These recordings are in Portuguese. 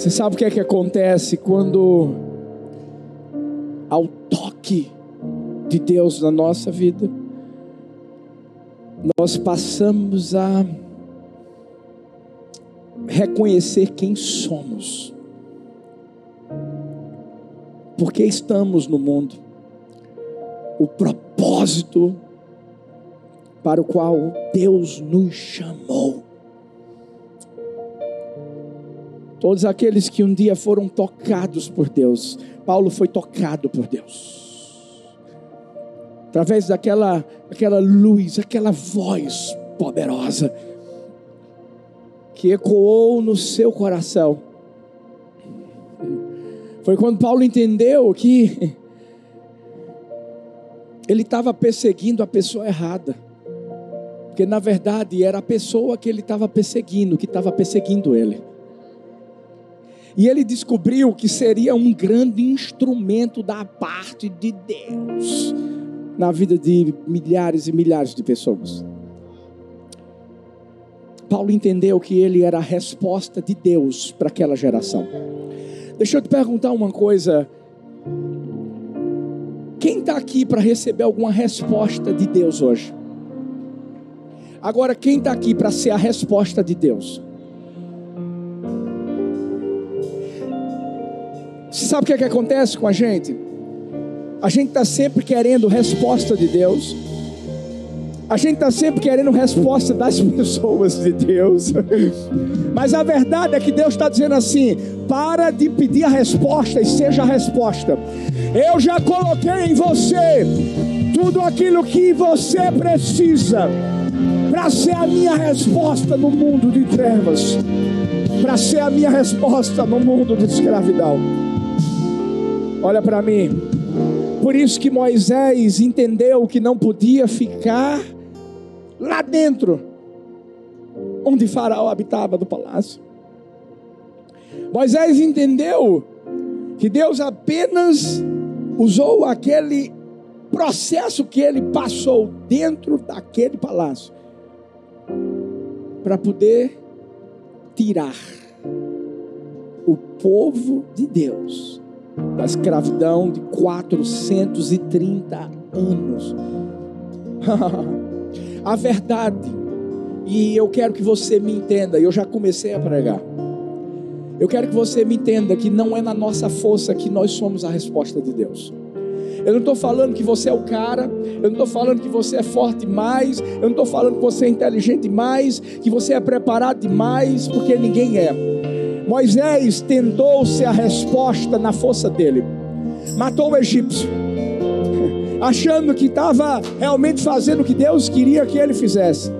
Você sabe o que é que acontece quando ao toque de Deus na nossa vida, nós passamos a reconhecer quem somos. Porque estamos no mundo. O propósito para o qual Deus nos chamou. Todos aqueles que um dia foram tocados por Deus, Paulo foi tocado por Deus. Através daquela aquela luz, aquela voz poderosa que ecoou no seu coração. Foi quando Paulo entendeu que ele estava perseguindo a pessoa errada. Porque na verdade era a pessoa que ele estava perseguindo, que estava perseguindo ele. E ele descobriu que seria um grande instrumento da parte de Deus na vida de milhares e milhares de pessoas. Paulo entendeu que ele era a resposta de Deus para aquela geração. Deixa eu te perguntar uma coisa. Quem está aqui para receber alguma resposta de Deus hoje? Agora, quem está aqui para ser a resposta de Deus? Você sabe o que, é que acontece com a gente? A gente está sempre querendo resposta de Deus. A gente está sempre querendo resposta das pessoas de Deus. Mas a verdade é que Deus está dizendo assim: para de pedir a resposta e seja a resposta. Eu já coloquei em você tudo aquilo que você precisa para ser a minha resposta no mundo de trevas, para ser a minha resposta no mundo de escravidão. Olha para mim. Por isso que Moisés entendeu que não podia ficar lá dentro, onde Faraó habitava do palácio. Moisés entendeu que Deus apenas usou aquele processo que ele passou dentro daquele palácio para poder tirar o povo de Deus da escravidão de 430 anos. a verdade, e eu quero que você me entenda, eu já comecei a pregar. Eu quero que você me entenda que não é na nossa força que nós somos a resposta de Deus. Eu não estou falando que você é o cara, eu não estou falando que você é forte demais, eu não estou falando que você é inteligente demais, que você é preparado demais, porque ninguém é. Moisés tentou ser a resposta na força dele, matou o egípcio, achando que estava realmente fazendo o que Deus queria que ele fizesse.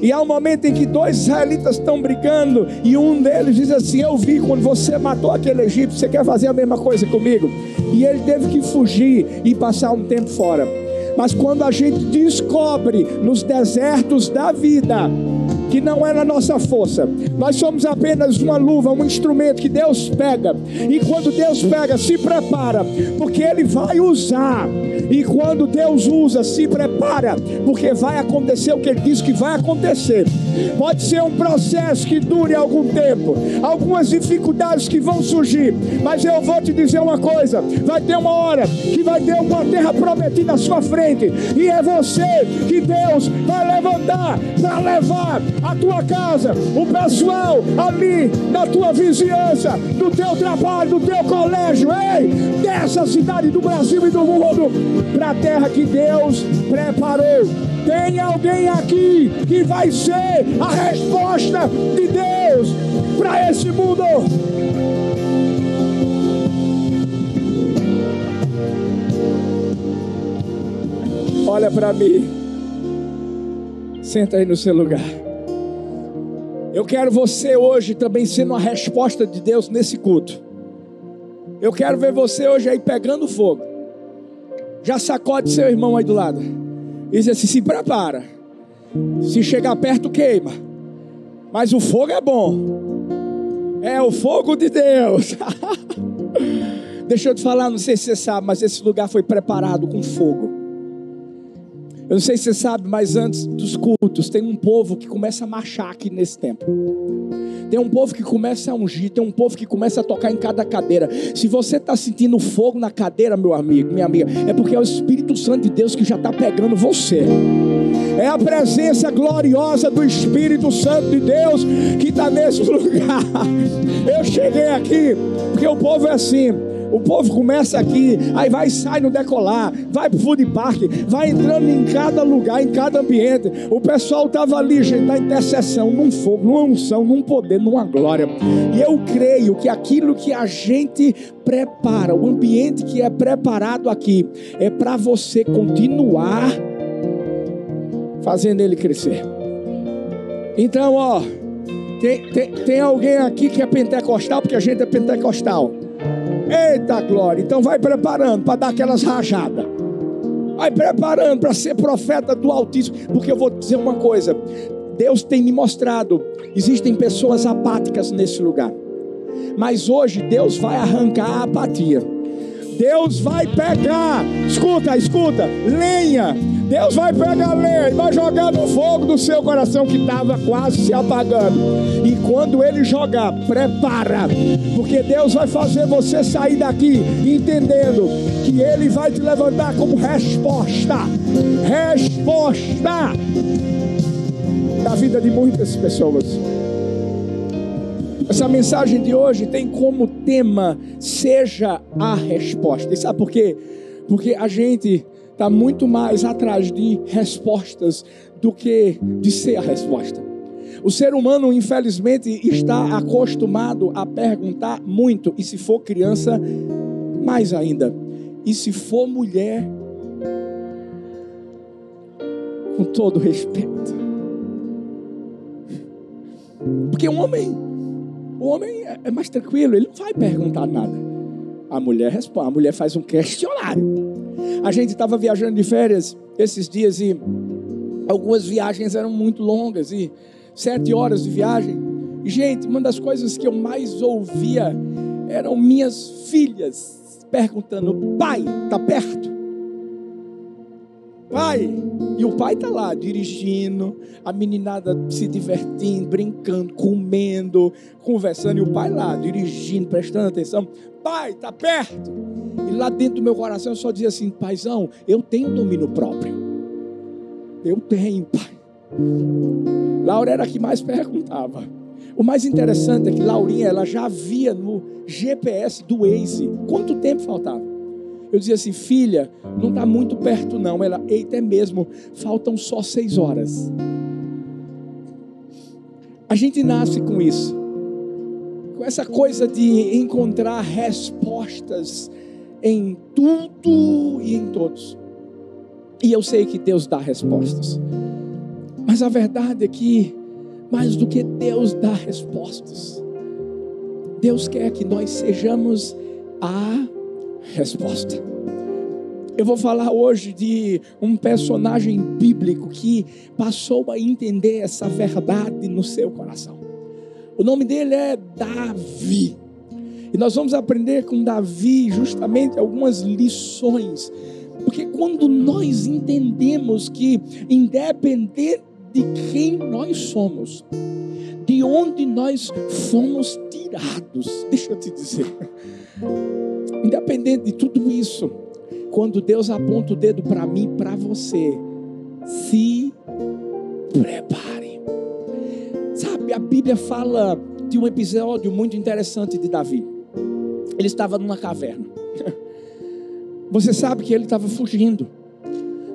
E há um momento em que dois israelitas estão brigando, e um deles diz assim: Eu vi quando você matou aquele egípcio, você quer fazer a mesma coisa comigo? E ele teve que fugir e passar um tempo fora. Mas quando a gente descobre nos desertos da vida, não é na nossa força. Nós somos apenas uma luva, um instrumento que Deus pega. E quando Deus pega, se prepara, porque Ele vai usar. E quando Deus usa, se prepara, porque vai acontecer o que Ele diz que vai acontecer. Pode ser um processo que dure algum tempo, algumas dificuldades que vão surgir, mas eu vou te dizer uma coisa: vai ter uma hora que vai ter uma terra prometida à sua frente, e é você que Deus vai levantar para levar a tua casa, o pessoal ali da tua vizinhança, do teu trabalho, do teu colégio, ei, dessa cidade do Brasil e do mundo, para a terra que Deus preparou. Tem alguém aqui que vai ser a resposta de Deus para esse mundo. Olha para mim. Senta aí no seu lugar. Eu quero você hoje também sendo uma resposta de Deus nesse culto. Eu quero ver você hoje aí pegando fogo. Já sacode seu irmão aí do lado. E diz assim: se prepara. Se chegar perto, queima. Mas o fogo é bom. É o fogo de Deus. Deixa eu te falar, não sei se você sabe, mas esse lugar foi preparado com fogo. Eu não sei se você sabe, mas antes dos cultos tem um povo que começa a marchar aqui nesse tempo. Tem um povo que começa a ungir, tem um povo que começa a tocar em cada cadeira. Se você está sentindo fogo na cadeira, meu amigo, minha amiga, é porque é o Espírito Santo de Deus que já está pegando você. É a presença gloriosa do Espírito Santo de Deus que está nesse lugar. Eu cheguei aqui, porque o povo é assim. O povo começa aqui, aí vai sai no decolar, vai pro food park, vai entrando em cada lugar, em cada ambiente. O pessoal estava ali, gente, na intercessão, num fogo, numa unção, num poder, numa glória. E eu creio que aquilo que a gente prepara, o ambiente que é preparado aqui, é para você continuar fazendo ele crescer. Então, ó, tem, tem, tem alguém aqui que é pentecostal, porque a gente é pentecostal. Eita glória! Então vai preparando para dar aquelas rajadas. Vai preparando para ser profeta do Altíssimo. Porque eu vou dizer uma coisa: Deus tem me mostrado. Existem pessoas apáticas nesse lugar. Mas hoje Deus vai arrancar a apatia. Deus vai pegar, escuta, escuta, lenha. Deus vai pegar lenha e vai jogar no fogo do seu coração que estava quase se apagando. E quando ele jogar, prepara, porque Deus vai fazer você sair daqui entendendo que ele vai te levantar como resposta. Resposta da vida de muitas pessoas. Essa mensagem de hoje tem como tema seja a resposta. E sabe por quê? Porque a gente está muito mais atrás de respostas do que de ser a resposta. O ser humano, infelizmente, está acostumado a perguntar muito, e se for criança, mais ainda. E se for mulher, com todo respeito. Porque um homem o homem é, é mais tranquilo, ele não vai perguntar nada. A mulher responde, a mulher faz um questionário. A gente estava viajando de férias esses dias e algumas viagens eram muito longas e sete horas de viagem. Gente, uma das coisas que eu mais ouvia eram minhas filhas perguntando: pai, tá perto? Pai, e o pai está lá dirigindo, a meninada se divertindo, brincando, comendo, conversando, e o pai lá dirigindo, prestando atenção. Pai, está perto. E lá dentro do meu coração eu só dizia assim: Paizão, eu tenho domínio próprio. Eu tenho, pai. Laura era a que mais perguntava. O mais interessante é que Laurinha ela já via no GPS do Waze quanto tempo faltava. Eu dizia assim, filha, não está muito perto não. Ela, eita, é mesmo, faltam só seis horas. A gente nasce com isso, com essa coisa de encontrar respostas em tudo e em todos. E eu sei que Deus dá respostas, mas a verdade é que, mais do que Deus dá respostas, Deus quer que nós sejamos a resposta. Eu vou falar hoje de um personagem bíblico que passou a entender essa verdade no seu coração. O nome dele é Davi. E nós vamos aprender com Davi justamente algumas lições. Porque quando nós entendemos que, independente de quem nós somos, de onde nós fomos tirados, deixa eu te dizer, Independente de tudo isso, quando Deus aponta o dedo para mim, para você, se prepare. Sabe, a Bíblia fala de um episódio muito interessante de Davi. Ele estava numa caverna. Você sabe que ele estava fugindo.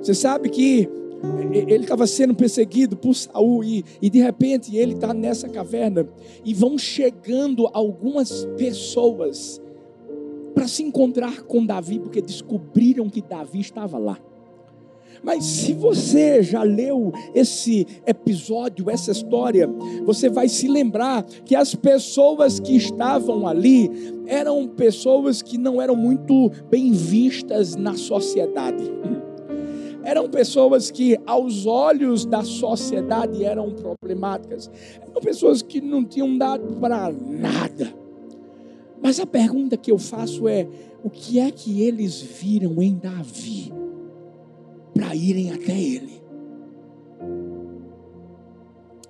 Você sabe que ele estava sendo perseguido por Saul e, e de repente ele está nessa caverna e vão chegando algumas pessoas para se encontrar com Davi, porque descobriram que Davi estava lá. Mas se você já leu esse episódio, essa história, você vai se lembrar que as pessoas que estavam ali eram pessoas que não eram muito bem vistas na sociedade. Eram pessoas que, aos olhos da sociedade, eram problemáticas. Eram pessoas que não tinham dado para nada mas a pergunta que eu faço é: o que é que eles viram em Davi? para irem até ele.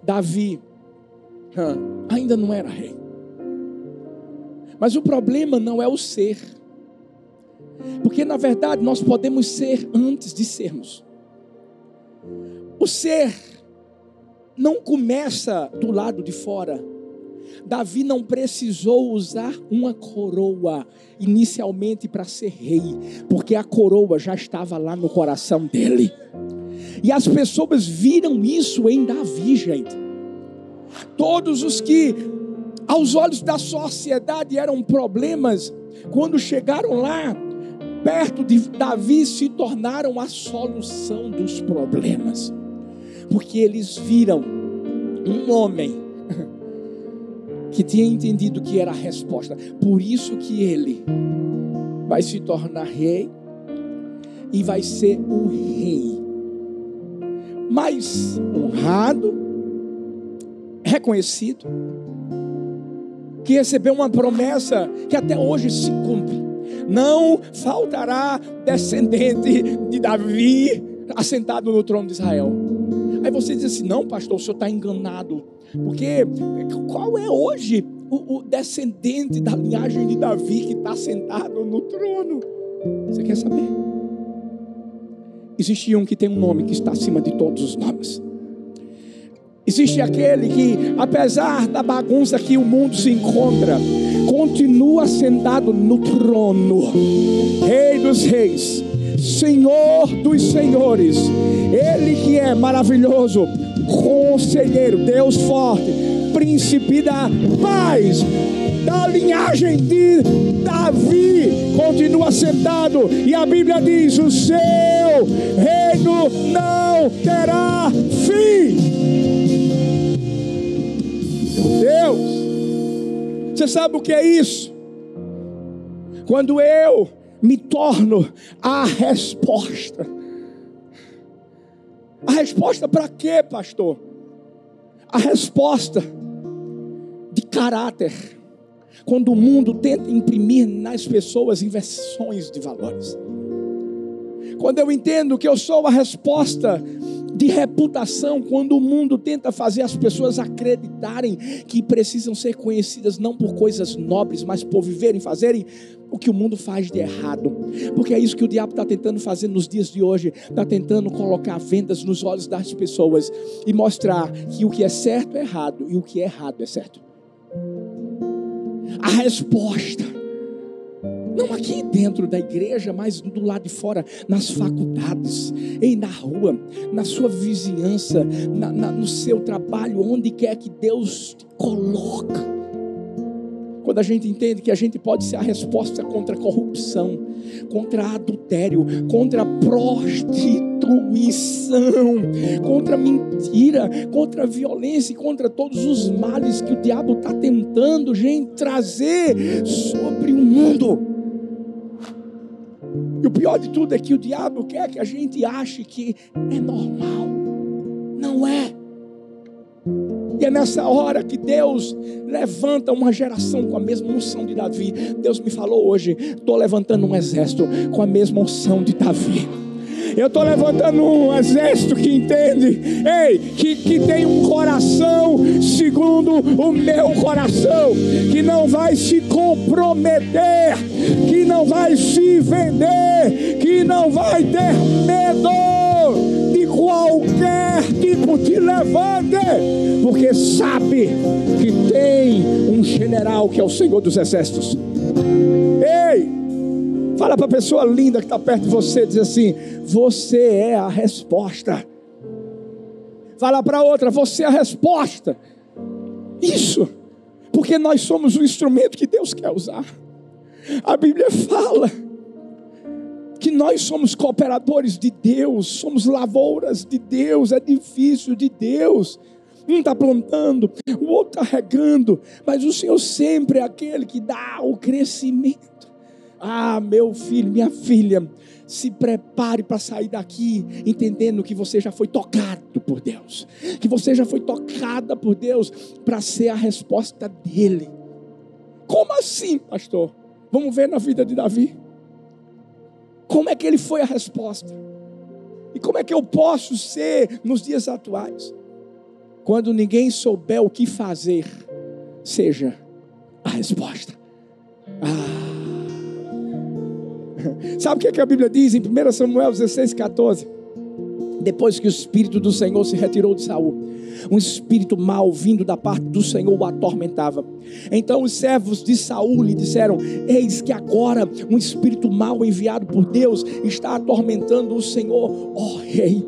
Davi ainda não era rei. Mas o problema não é o ser. Porque na verdade nós podemos ser antes de sermos. O ser não começa do lado de fora. Davi não precisou usar uma coroa inicialmente para ser rei, porque a coroa já estava lá no coração dele. E as pessoas viram isso em Davi, gente. Todos os que, aos olhos da sociedade, eram problemas, quando chegaram lá, perto de Davi, se tornaram a solução dos problemas, porque eles viram um homem que tinha entendido que era a resposta. Por isso que ele vai se tornar rei e vai ser o rei mais honrado, reconhecido, que recebeu uma promessa que até hoje se cumpre. Não faltará descendente de Davi assentado no trono de Israel. Aí você diz assim: não, pastor, o senhor está enganado. Porque qual é hoje o, o descendente da linhagem de Davi que está sentado no trono? Você quer saber? Existe um que tem um nome que está acima de todos os nomes. Existe aquele que, apesar da bagunça que o mundo se encontra, continua sentado no trono, Rei dos Reis, Senhor dos Senhores, Ele que é maravilhoso, Conselheiro, Deus forte, Príncipe da paz, da linhagem de Davi, continua sentado, e a Bíblia diz: o seu reino não terá fim. Deus. Você sabe o que é isso? Quando eu me torno a resposta. A resposta para quê, pastor? A resposta de caráter. Quando o mundo tenta imprimir nas pessoas inversões de valores. Quando eu entendo que eu sou a resposta de reputação quando o mundo tenta fazer as pessoas acreditarem que precisam ser conhecidas não por coisas nobres, mas por viverem, fazerem o que o mundo faz de errado. Porque é isso que o diabo está tentando fazer nos dias de hoje. Está tentando colocar vendas nos olhos das pessoas e mostrar que o que é certo é errado e o que é errado é certo. A resposta não aqui dentro da igreja, mas do lado de fora, nas faculdades, e na rua, na sua vizinhança, na, na, no seu trabalho, onde quer que Deus te coloca. Quando a gente entende que a gente pode ser a resposta contra a corrupção, contra adultério, contra a prostituição, contra a mentira, contra a violência e contra todos os males que o diabo está tentando, gente, trazer sobre o mundo. E o pior de tudo é que o diabo quer que a gente ache que é normal. Não é. E é nessa hora que Deus levanta uma geração com a mesma unção de Davi. Deus me falou hoje: estou levantando um exército com a mesma unção de Davi. Eu estou levantando um exército que entende, ei, que, que tem um coração segundo o meu coração, que não vai se comprometer, que não vai se vender, que não vai ter medo de qualquer tipo de levante, porque sabe que tem um general que é o Senhor dos Exércitos. Ei, Fala para a pessoa linda que está perto de você, diz assim: Você é a resposta. Fala para outra: Você é a resposta. Isso, porque nós somos o instrumento que Deus quer usar. A Bíblia fala que nós somos cooperadores de Deus, somos lavouras de Deus, edifício de Deus. Um está plantando, o outro está regando, mas o Senhor sempre é aquele que dá o crescimento. Ah, meu filho, minha filha, se prepare para sair daqui entendendo que você já foi tocado por Deus, que você já foi tocada por Deus para ser a resposta dele. Como assim, pastor? Vamos ver na vida de Davi. Como é que ele foi a resposta? E como é que eu posso ser nos dias atuais? Quando ninguém souber o que fazer, seja a resposta. Ah. Sabe o que, é que a Bíblia diz em 1 Samuel 16, 14? Depois que o Espírito do Senhor se retirou de Saul, um espírito mau vindo da parte do Senhor o atormentava. Então os servos de Saul lhe disseram: Eis que agora um espírito mau enviado por Deus está atormentando o Senhor, ó oh, rei.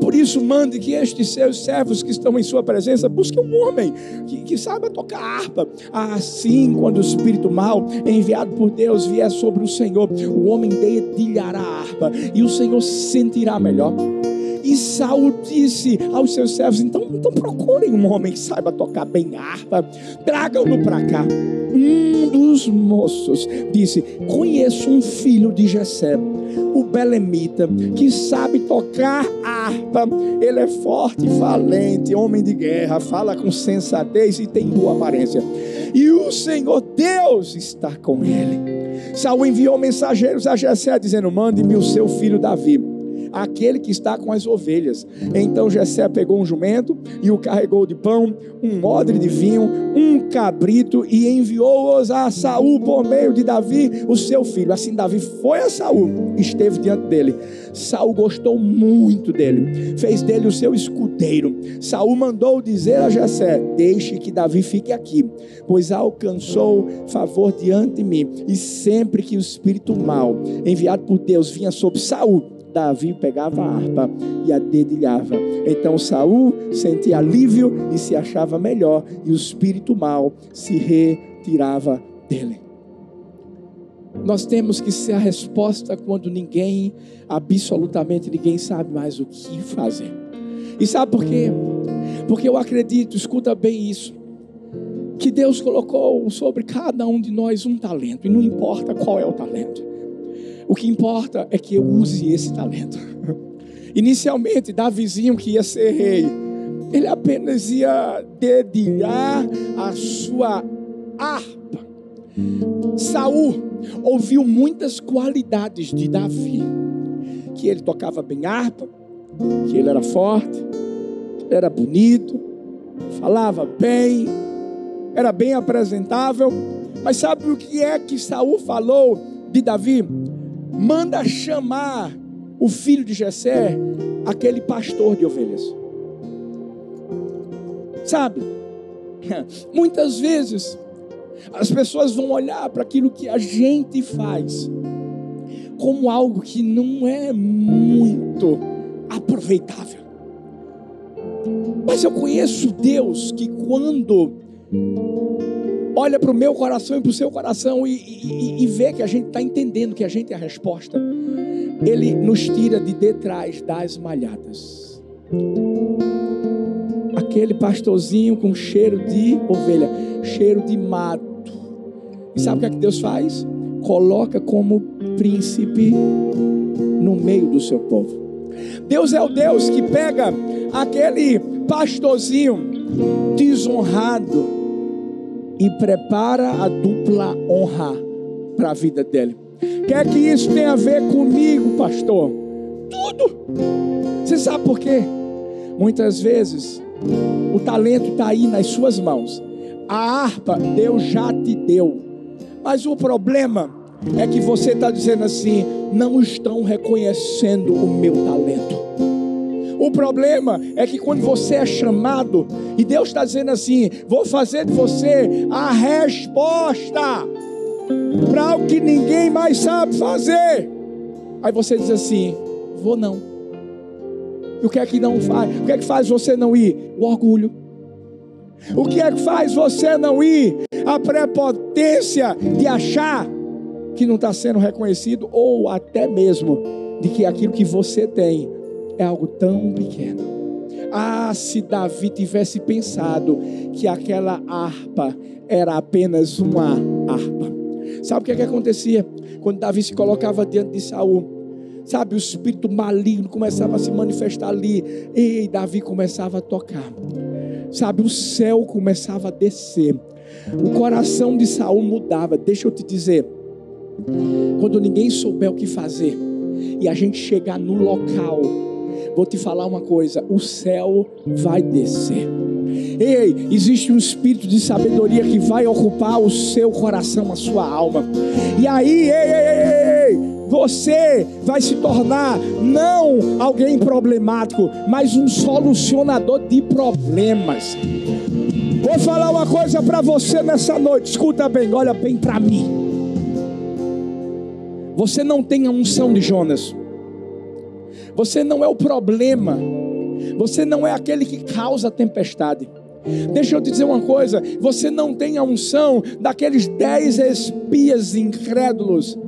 Por isso, mande que estes seus servos que estão em sua presença busquem um homem que, que saiba tocar harpa. Assim, quando o espírito mau enviado por Deus vier sobre o Senhor, o homem dedilhará a harpa e o Senhor se sentirá melhor. E Saul disse aos seus servos: então, então procurem um homem que saiba tocar bem harpa, tragam-no para cá. Um dos moços disse: Conheço um filho de Jessé, o Belemita, que sabe tocar harpa. Ele é forte, valente, homem de guerra, fala com sensatez e tem boa aparência. E o Senhor Deus está com ele. Saul enviou mensageiros a Jessé dizendo: Mande-me o seu filho Davi aquele que está com as ovelhas. Então Jessé pegou um jumento e o carregou de pão, um odre de vinho, um cabrito e enviou-os a Saul por meio de Davi, o seu filho. Assim Davi foi a Saul, esteve diante dele. Saul gostou muito dele, fez dele o seu escudeiro. Saul mandou dizer a Jessé: Deixe que Davi fique aqui, pois alcançou favor diante de mim. E sempre que o espírito mau enviado por Deus vinha sobre Saul, Davi pegava a harpa e a dedilhava. Então Saul sentia alívio e se achava melhor, e o espírito mal se retirava dele. Nós temos que ser a resposta quando ninguém, absolutamente ninguém sabe mais o que fazer. E sabe por quê? Porque eu acredito, escuta bem isso, que Deus colocou sobre cada um de nós um talento, e não importa qual é o talento. O que importa é que eu use esse talento. Inicialmente, Davizinho que ia ser rei, ele apenas ia dedilhar a sua harpa. Saul ouviu muitas qualidades de Davi, que ele tocava bem harpa, que ele era forte, era bonito, falava bem, era bem apresentável. Mas sabe o que é que Saul falou de Davi? Manda chamar o filho de Jessé, aquele pastor de ovelhas. Sabe? Muitas vezes as pessoas vão olhar para aquilo que a gente faz como algo que não é muito aproveitável. Mas eu conheço Deus que quando olha para o meu coração e para o seu coração e, e, e vê que a gente está entendendo que a gente é a resposta, Ele nos tira de detrás das malhadas. Aquele pastorzinho com cheiro de ovelha, cheiro de mato. E sabe o que, é que Deus faz? Coloca como príncipe no meio do seu povo. Deus é o Deus que pega aquele pastorzinho desonrado e prepara a dupla honra para a vida dele. Quer que isso tenha a ver comigo, pastor? Tudo. Você sabe por quê? Muitas vezes o talento está aí nas suas mãos. A harpa Deus já te deu. Mas o problema é que você está dizendo assim: não estão reconhecendo o meu talento. O problema é que quando você é chamado, e Deus está dizendo assim: vou fazer de você a resposta para algo que ninguém mais sabe fazer. Aí você diz assim: vou não. E o que é que não faz? O que é que faz você não ir? O orgulho. O que é que faz você não ir? A prepotência de achar que não está sendo reconhecido, ou até mesmo de que aquilo que você tem é algo tão pequeno. Ah, se Davi tivesse pensado que aquela harpa era apenas uma harpa. Sabe o que, é que acontecia? Quando Davi se colocava diante de Saul, sabe, o espírito maligno começava a se manifestar ali, e Davi começava a tocar. Sabe, o céu começava a descer. O coração de Saul mudava. Deixa eu te dizer, quando ninguém souber o que fazer, e a gente chegar no local vou te falar uma coisa: o céu vai descer. Ei, existe um espírito de sabedoria que vai ocupar o seu coração, a sua alma. E aí, ei, ei, ei, ei você vai se tornar não alguém problemático, mas um solucionador de problemas. Vou falar uma coisa para você nessa noite, escuta bem, olha bem para mim. Você não tem a unção de Jonas. Você não é o problema. Você não é aquele que causa a tempestade. Deixa eu te dizer uma coisa: você não tem a unção daqueles dez espias incrédulos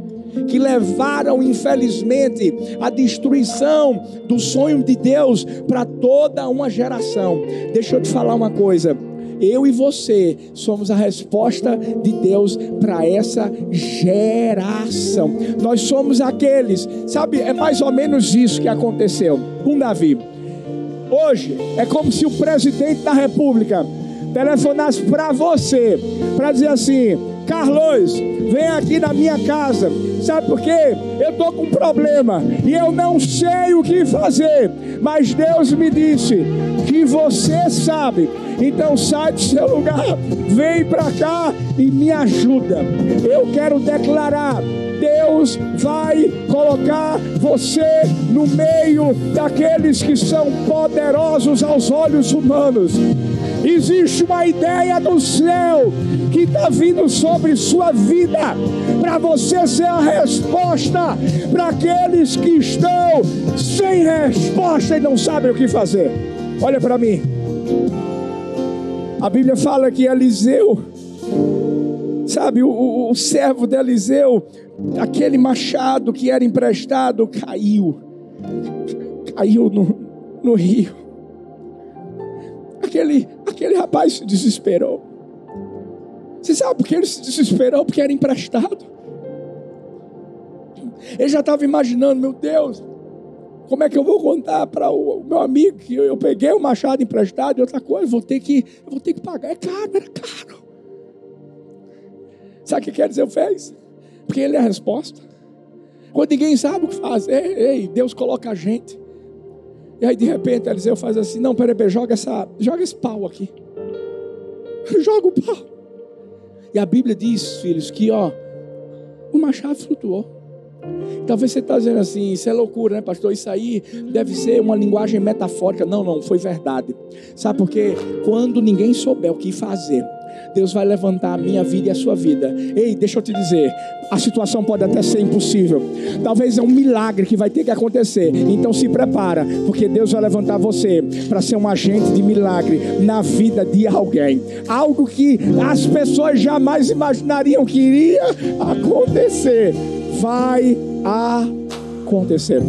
que levaram, infelizmente, a destruição do sonho de Deus para toda uma geração. Deixa eu te falar uma coisa. Eu e você somos a resposta de Deus para essa geração. Nós somos aqueles, sabe, é mais ou menos isso que aconteceu com Davi. Hoje é como se o presidente da República telefonasse para você, para dizer assim: Carlos, vem aqui na minha casa. Sabe por quê? Eu estou com um problema e eu não sei o que fazer. Mas Deus me disse que você sabe. Então sai do seu lugar, vem para cá e me ajuda. Eu quero declarar Deus vai colocar você no meio daqueles que são poderosos aos olhos humanos. Existe uma ideia do céu que está vindo sobre sua vida, para você ser a resposta para aqueles que estão sem resposta e não sabem o que fazer. Olha para mim. A Bíblia fala que Eliseu, sabe, o, o servo de Eliseu, aquele machado que era emprestado, caiu, caiu no, no rio aquele, aquele rapaz se desesperou. Você sabe por que ele se desesperou? Porque era emprestado. Ele já estava imaginando, meu Deus, como é que eu vou contar para o meu amigo que eu, peguei o machado emprestado e outra coisa, vou ter que, eu vou ter que pagar. É caro, era caro. Sabe o que quer dizer? Eu fez? Porque ele é a resposta. Quando ninguém sabe o que fazer, ei, Deus coloca a gente. E aí de repente Eliseu faz assim: Não, peraí, peraí joga, essa, joga esse pau aqui. joga o pau. E a Bíblia diz, filhos, que ó, o machado flutuou. Talvez você está dizendo assim, isso é loucura, né, pastor? Isso aí deve ser uma linguagem metafórica. Não, não, foi verdade. Sabe por quê? Quando ninguém souber o que fazer, Deus vai levantar a minha vida e a sua vida. Ei, deixa eu te dizer, a situação pode até ser impossível. Talvez é um milagre que vai ter que acontecer. Então se prepara, porque Deus vai levantar você para ser um agente de milagre na vida de alguém. Algo que as pessoas jamais imaginariam que iria acontecer. Vai acontecer.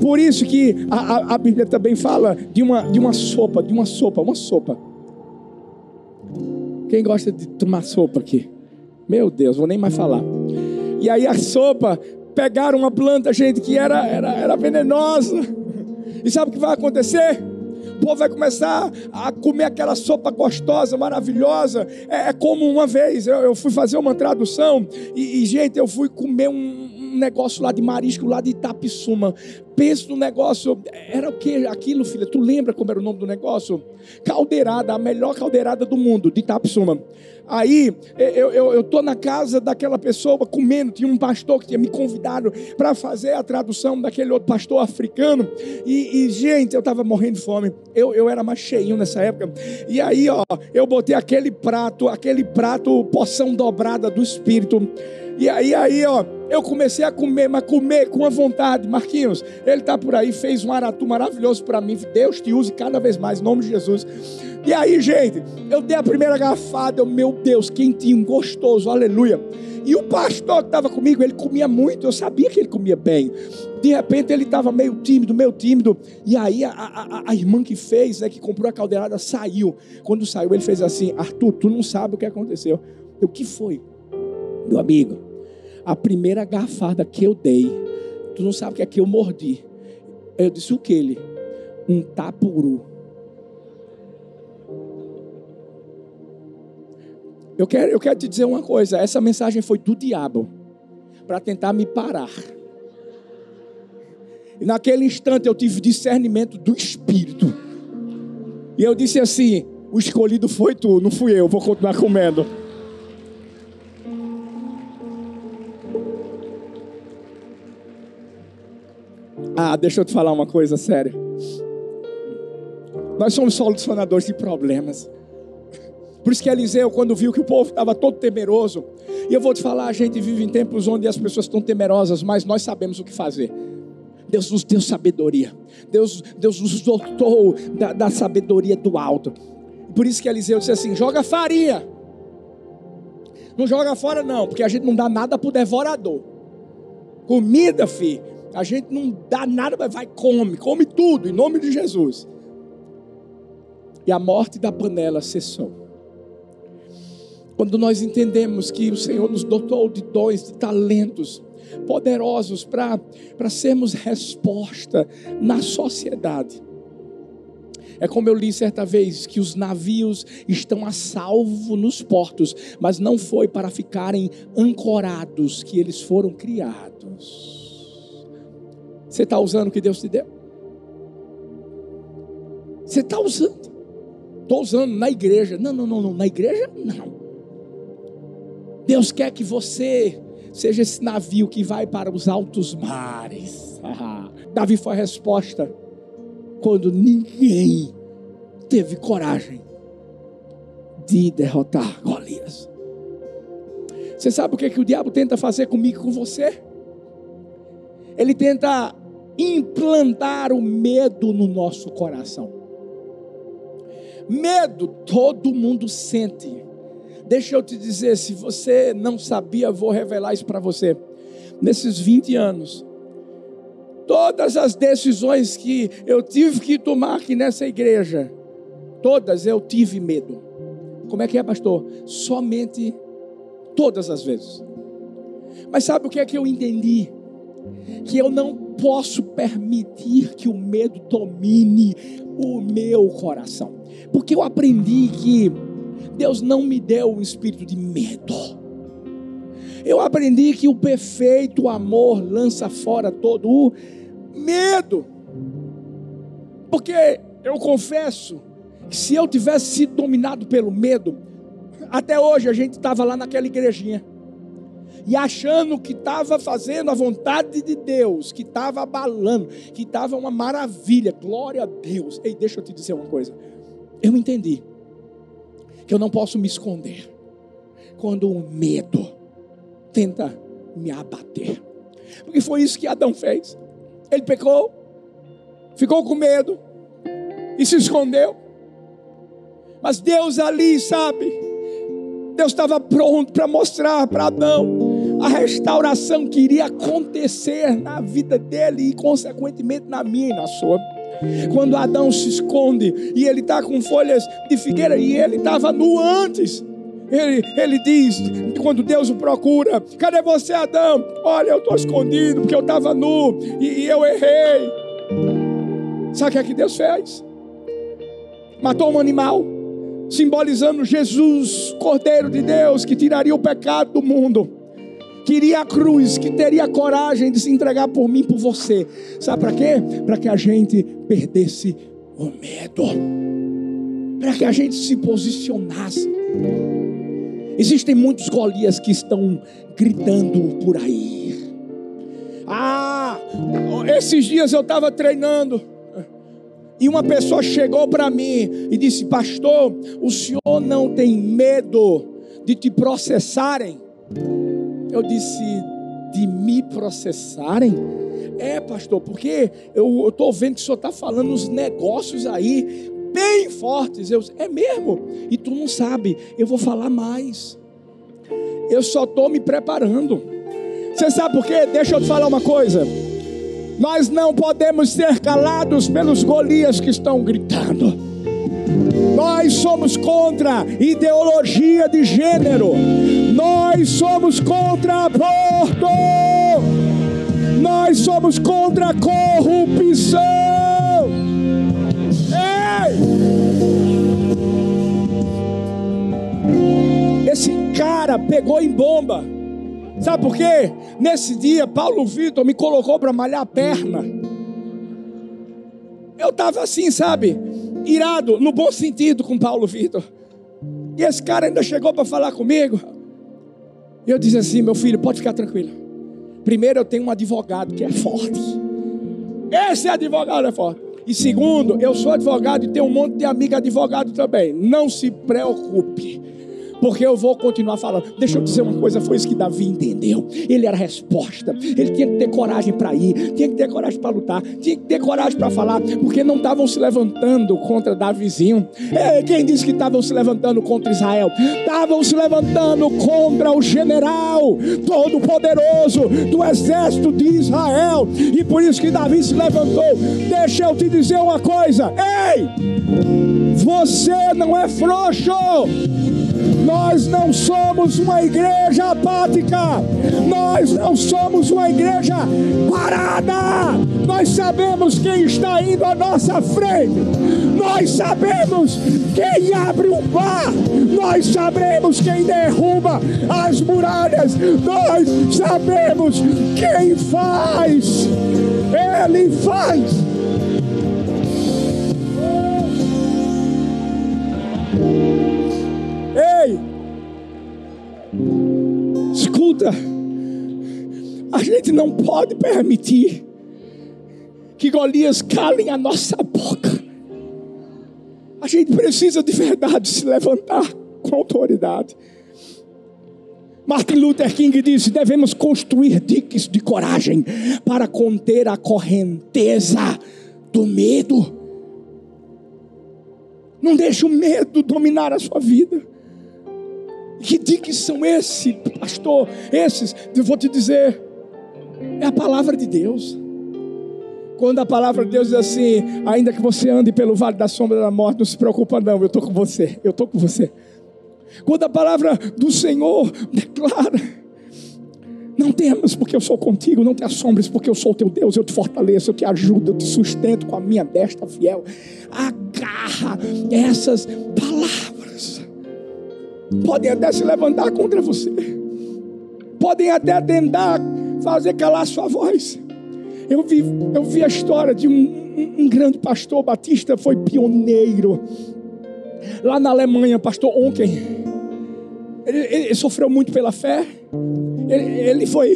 Por isso que a, a, a Bíblia também fala de uma, de uma sopa, de uma sopa, uma sopa quem gosta de tomar sopa aqui? Meu Deus, vou nem mais falar. E aí a sopa, pegaram uma planta, gente, que era, era, era venenosa. E sabe o que vai acontecer? Povo vai começar a comer aquela sopa gostosa, maravilhosa. É, é como uma vez eu, eu, fui fazer uma tradução e, e, gente, eu fui comer um, um negócio lá de marisco, lá de Itapissuma. Pensa no negócio, era o que aquilo, filha? Tu lembra como era o nome do negócio? Caldeirada, a melhor caldeirada do mundo, de Itapissuma. Aí eu, eu, eu tô na casa daquela pessoa comendo. Tinha um pastor que tinha me convidado para fazer a tradução daquele outro pastor africano. E, e gente, eu estava morrendo de fome. Eu, eu era mais cheinho nessa época. E aí, ó, eu botei aquele prato, aquele prato, porção dobrada do Espírito. E aí, aí, ó, eu comecei a comer, mas comer com a vontade. Marquinhos, ele está por aí, fez um aratu maravilhoso para mim. Deus te use cada vez mais, em nome de Jesus. E aí, gente, eu dei a primeira garfada, eu, meu Deus, quentinho, gostoso, aleluia. E o pastor que estava comigo, ele comia muito, eu sabia que ele comia bem. De repente ele estava meio tímido, meio tímido. E aí a, a, a, irmã que fez, né, que comprou a caldeirada, saiu. Quando saiu, ele fez assim: Arthur, tu não sabe o que aconteceu. Eu, o que foi? Meu amigo, a primeira garfada que eu dei, tu não sabe o que é que eu mordi. Eu disse o que ele? Um tapuru. Eu quero, eu quero te dizer uma coisa: essa mensagem foi do diabo para tentar me parar. E naquele instante eu tive discernimento do Espírito. E eu disse assim: o escolhido foi tu, não fui eu, vou continuar comendo. Ah, deixa eu te falar uma coisa séria. Nós somos solucionadores de problemas. Por isso que Eliseu, quando viu que o povo estava todo temeroso, e eu vou te falar, a gente vive em tempos onde as pessoas estão temerosas, mas nós sabemos o que fazer. Deus nos deu sabedoria. Deus, Deus nos dotou da, da sabedoria do alto. Por isso que Eliseu disse assim: joga farinha. Não joga fora, não, porque a gente não dá nada para o devorador. Comida, filho. A gente não dá nada, mas vai, come, come tudo, em nome de Jesus. E a morte da panela cessou. Quando nós entendemos que o Senhor nos dotou de dons, de talentos poderosos para sermos resposta na sociedade. É como eu li certa vez que os navios estão a salvo nos portos, mas não foi para ficarem ancorados que eles foram criados. Você está usando o que Deus te deu? Você está usando? Estou usando na igreja. Não, não, não, não. Na igreja, não. Deus quer que você seja esse navio que vai para os altos mares. Davi foi a resposta quando ninguém teve coragem de derrotar Golias. Você sabe o que, é que o diabo tenta fazer comigo e com você? Ele tenta implantar o medo no nosso coração. Medo todo mundo sente. Deixa eu te dizer, se você não sabia, vou revelar isso para você. Nesses 20 anos, todas as decisões que eu tive que tomar aqui nessa igreja, todas eu tive medo. Como é que é, pastor? Somente todas as vezes. Mas sabe o que é que eu entendi? Que eu não posso permitir que o medo domine o meu coração. Porque eu aprendi que Deus não me deu um espírito de medo. Eu aprendi que o perfeito amor lança fora todo o medo. Porque eu confesso que se eu tivesse sido dominado pelo medo, até hoje a gente estava lá naquela igrejinha. E achando que estava fazendo a vontade de Deus, que estava abalando, que estava uma maravilha, glória a Deus. Ei, deixa eu te dizer uma coisa. Eu entendi que eu não posso me esconder quando o medo tenta me abater. Porque foi isso que Adão fez. Ele pecou, ficou com medo e se escondeu. Mas Deus ali, sabe? Deus estava pronto para mostrar para Adão a restauração que iria acontecer na vida dele e, consequentemente, na minha e na sua. Quando Adão se esconde e ele está com folhas de figueira e ele estava nu antes. Ele, ele diz, quando Deus o procura: Cadê você, Adão? Olha, eu estou escondido porque eu estava nu e, e, eu errei. Sabe o que é que Deus fez? Matou um animal, simbolizando Jesus, Cordeiro de Deus, que tiraria o pecado do mundo que iria à cruz, que teria coragem de se entregar por mim, por você. Sabe para quê? Para que a gente perdesse o medo, para que a gente se posicionasse. Existem muitos Golias que estão gritando por aí. Ah, esses dias eu estava treinando. E uma pessoa chegou para mim e disse: Pastor, o senhor não tem medo de te processarem? Eu disse: de me processarem? É, pastor, porque eu estou vendo que o senhor está falando uns negócios aí bem fortes. Eu, é mesmo? E tu não sabe, eu vou falar mais. Eu só estou me preparando. Você sabe por quê? Deixa eu te falar uma coisa. Nós não podemos ser calados pelos Golias que estão gritando. Nós somos contra ideologia de gênero. Nós somos contra aborto. Nós somos contra a corrupção. Ei! Esse cara pegou em bomba. Sabe por quê? Nesse dia, Paulo Vitor me colocou para malhar a perna. eu estava assim, sabe? Irado, no bom sentido, com Paulo Vitor. E esse cara ainda chegou para falar comigo. Eu disse assim: meu filho, pode ficar tranquilo. Primeiro, eu tenho um advogado que é forte. Esse advogado é forte. E segundo, eu sou advogado e tenho um monte de amigo advogado também. Não se preocupe porque eu vou continuar falando. Deixa eu dizer uma coisa: foi isso que Davi entendeu. Ele era a resposta. Ele tinha que ter coragem para ir, tinha que ter coragem para lutar, tinha que ter coragem para falar, porque não estavam se levantando contra Davizinho. É, quem disse que estavam se levantando contra Israel? Estavam se levantando contra o general todo-poderoso do exército de Israel. E por isso que Davi se levantou. Deixa eu te dizer uma coisa: ei, você não é frouxo. Nós não somos uma igreja apática, nós não somos uma igreja parada. Nós sabemos quem está indo à nossa frente, nós sabemos quem abre o mar, nós sabemos quem derruba as muralhas, nós sabemos quem faz, Ele faz. A gente não pode permitir que Golias calem a nossa boca. A gente precisa de verdade se levantar com autoridade. Martin Luther King disse: devemos construir diques de coragem para conter a correnteza do medo. Não deixe o medo dominar a sua vida. Que diques são esses, pastor? Esses, eu vou te dizer, é a palavra de Deus. Quando a palavra de Deus diz assim, ainda que você ande pelo vale da sombra da morte, não se preocupa não, eu estou com você, eu estou com você. Quando a palavra do Senhor declara, não temas, porque eu sou contigo, não te assombres, porque eu sou teu Deus, eu te fortaleço, eu te ajudo, eu te sustento com a minha destra fiel. Agarra essas palavras podem até se levantar contra você, podem até tentar fazer calar sua voz. Eu vi, eu vi a história de um, um, grande pastor batista, foi pioneiro lá na Alemanha, pastor Onken. Ele, ele, sofreu muito pela fé, ele, ele foi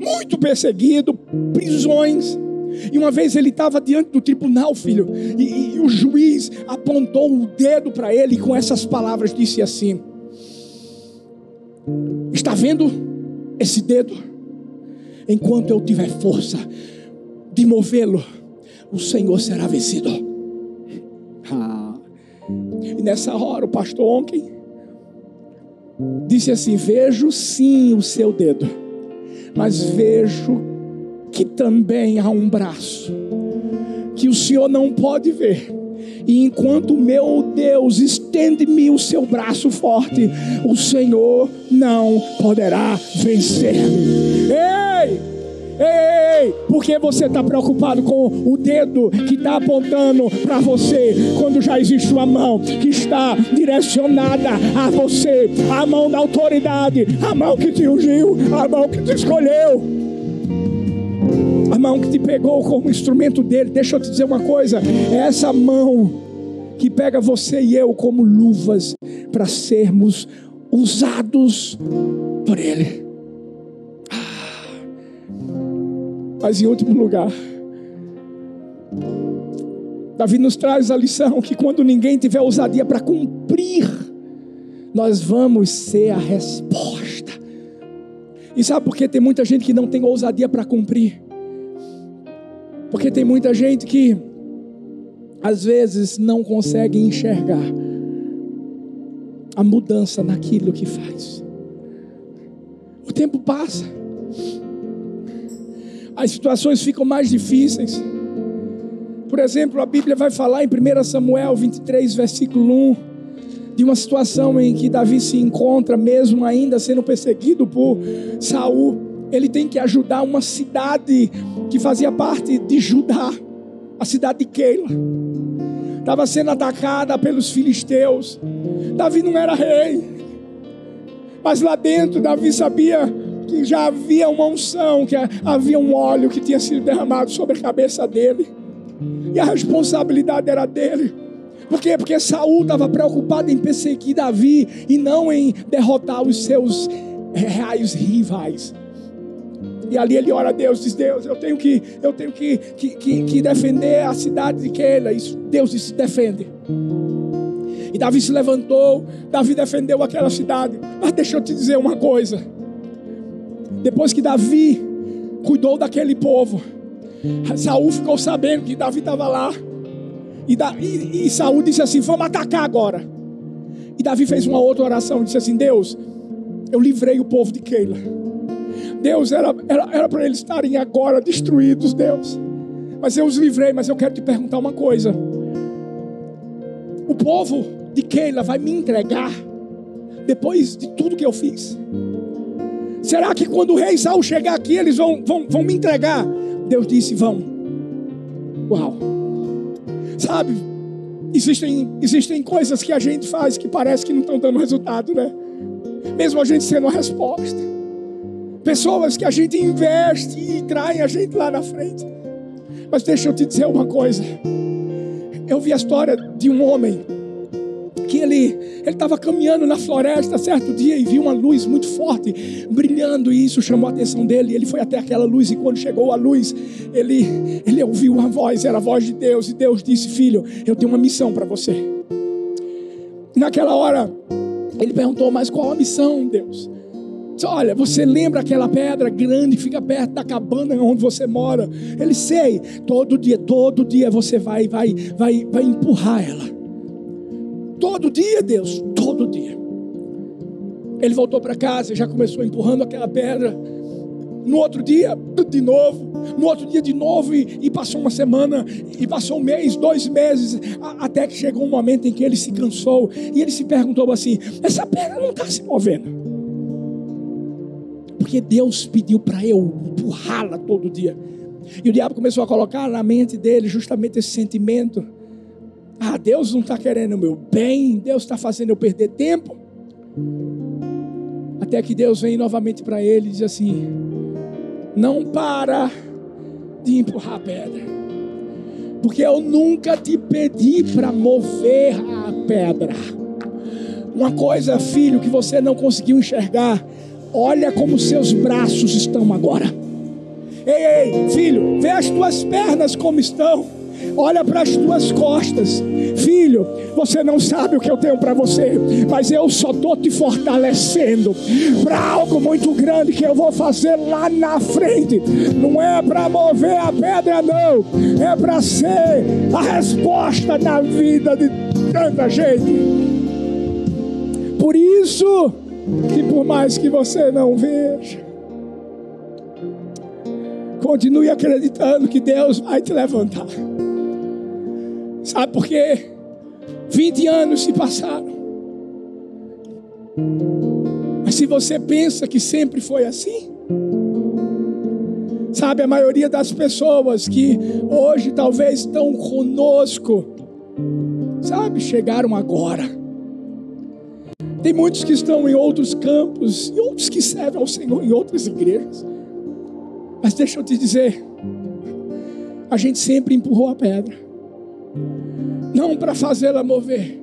muito perseguido, prisões. E uma vez ele estava diante do tribunal, filho, e, e o juiz apontou o dedo para ele e com essas palavras disse assim: Está vendo esse dedo? Enquanto eu tiver força de movê-lo, o Senhor será vencido. Ah. E nessa hora o pastor Onken disse assim: Vejo sim o seu dedo, mas vejo que também há um braço que o Senhor não pode ver. E enquanto meu Deus estende-me o seu braço forte, o Senhor não poderá vencer-me. Ei! Ei, porque você está preocupado com o dedo que está apontando para você, quando já existe uma mão que está direcionada a você, a mão da autoridade, a mão que te ungiu, a mão que te escolheu a mão que te pegou como instrumento dele. Deixa eu te dizer uma coisa: é essa mão que pega você e eu como luvas para sermos usados por ele. Ah. Mas em último lugar, Davi nos traz a lição que quando ninguém tiver ousadia para cumprir, nós vamos ser a resposta. E sabe por que tem muita gente que não tem ousadia para cumprir? Porque tem muita gente que às vezes não consegue enxergar a mudança naquilo que faz. O tempo passa, as situações ficam mais difíceis. Por exemplo, a Bíblia vai falar em 1 Samuel 23, versículo 1, de uma situação em que Davi se encontra, mesmo ainda sendo perseguido por Saul. Ele tem que ajudar uma cidade que fazia parte de Judá, a cidade de Keila. Estava sendo atacada pelos filisteus. Davi não era rei. Mas lá dentro, Davi sabia que já havia uma unção, que havia um óleo que tinha sido derramado sobre a cabeça dele. E a responsabilidade era dele. Por quê? Porque Saul estava preocupado em perseguir Davi e não em derrotar os seus reais rivais. E ali ele ora a Deus, diz: Deus, eu tenho que, eu tenho que, que, que, que defender a cidade de Keila. Isso, Deus disse: defende. E Davi se levantou, Davi defendeu aquela cidade. Mas deixa eu te dizer uma coisa. Depois que Davi cuidou daquele povo, Saul ficou sabendo que Davi estava lá. E, da, e, e Saul disse assim: Vamos atacar agora. E Davi fez uma outra oração, disse assim: Deus, eu livrei o povo de Keila. Deus, era para era, eles estarem agora destruídos, Deus. Mas eu os livrei, mas eu quero te perguntar uma coisa. O povo de Keila vai me entregar depois de tudo que eu fiz? Será que quando o rei Saul chegar aqui, eles vão, vão, vão me entregar? Deus disse: vão. Uau. Sabe, existem, existem coisas que a gente faz que parece que não estão dando resultado, né? Mesmo a gente sendo a resposta. Pessoas que a gente investe e traem a gente lá na frente. Mas deixa eu te dizer uma coisa. Eu vi a história de um homem que ele ele estava caminhando na floresta certo dia e viu uma luz muito forte brilhando e isso chamou a atenção dele. Ele foi até aquela luz e quando chegou a luz, ele ele ouviu uma voz, era a voz de Deus e Deus disse: "Filho, eu tenho uma missão para você". Naquela hora, ele perguntou: "Mas qual a missão, Deus?" Olha, você lembra aquela pedra grande fica perto da cabana onde você mora? Ele sei, todo dia, todo dia você vai, vai, vai, vai empurrar ela. Todo dia, Deus, todo dia. Ele voltou para casa, já começou empurrando aquela pedra. No outro dia, de novo. No outro dia, de novo. E, e passou uma semana, e passou um mês, dois meses. A, até que chegou um momento em que ele se cansou. E ele se perguntou assim: essa pedra não está se movendo. Porque Deus pediu para eu empurrá-la todo dia. E o diabo começou a colocar na mente dele justamente esse sentimento ah, Deus não está querendo o meu bem, Deus está fazendo eu perder tempo. Até que Deus vem novamente para ele e diz assim: Não para de empurrar a pedra, porque eu nunca te pedi para mover a pedra. Uma coisa, filho, que você não conseguiu enxergar, olha como seus braços estão agora. Ei, ei, filho, vê as tuas pernas como estão olha para as tuas costas, filho. Você não sabe o que eu tenho para você, mas eu só estou te fortalecendo para algo muito grande que eu vou fazer lá na frente. Não é para mover a pedra, não, é para ser a resposta na vida de tanta gente. Por isso, que por mais que você não veja, continue acreditando que Deus vai te levantar. Sabe por quê? 20 anos se passaram. Mas se você pensa que sempre foi assim, sabe, a maioria das pessoas que hoje talvez estão conosco, sabe, chegaram agora. Tem muitos que estão em outros campos e outros que servem ao Senhor em outras igrejas. Mas deixa eu te dizer, a gente sempre empurrou a pedra. Não para fazê-la mover,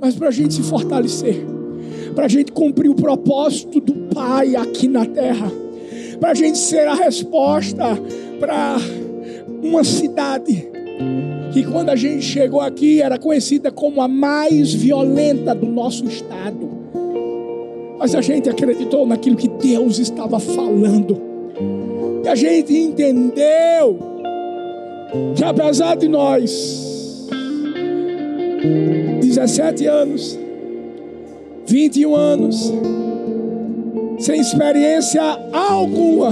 mas para a gente se fortalecer, para a gente cumprir o propósito do Pai aqui na terra, para a gente ser a resposta para uma cidade que quando a gente chegou aqui era conhecida como a mais violenta do nosso estado. Mas a gente acreditou naquilo que Deus estava falando. E a gente entendeu que apesar de nós 17 anos, 21 anos, sem experiência alguma,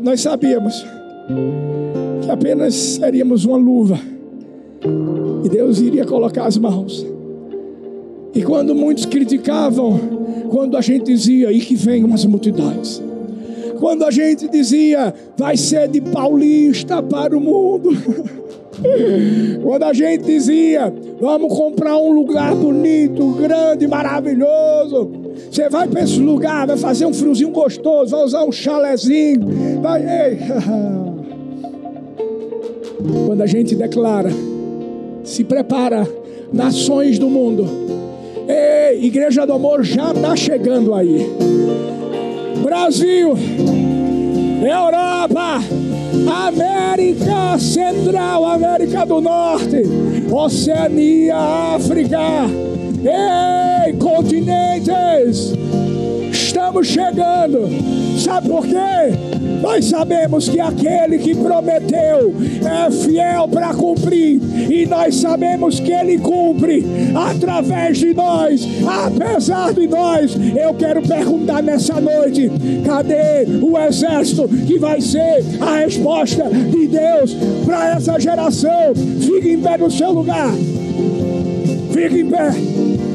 nós sabíamos apenas seríamos uma luva e Deus iria colocar as mãos. E quando muitos criticavam, quando a gente dizia, e que venham as multidões, quando a gente dizia, vai ser de paulista para o mundo. Quando a gente dizia, vamos comprar um lugar bonito, grande, maravilhoso. Você vai para esse lugar, vai fazer um friozinho gostoso, vai usar um chalezinho, vai. Ei. Quando a gente declara, se prepara, nações do mundo. Ei, Igreja do Amor já está chegando aí. Brasil, Europa, América Central, América do Norte, Oceania, África, ei, continentes, estamos chegando. Sabe por quê? Nós sabemos que aquele que prometeu é fiel para cumprir, e nós sabemos que ele cumpre através de nós, apesar de nós. Eu quero perguntar nessa noite: cadê o exército que vai ser a resposta de Deus para essa geração? Fique em pé no seu lugar, fique em pé.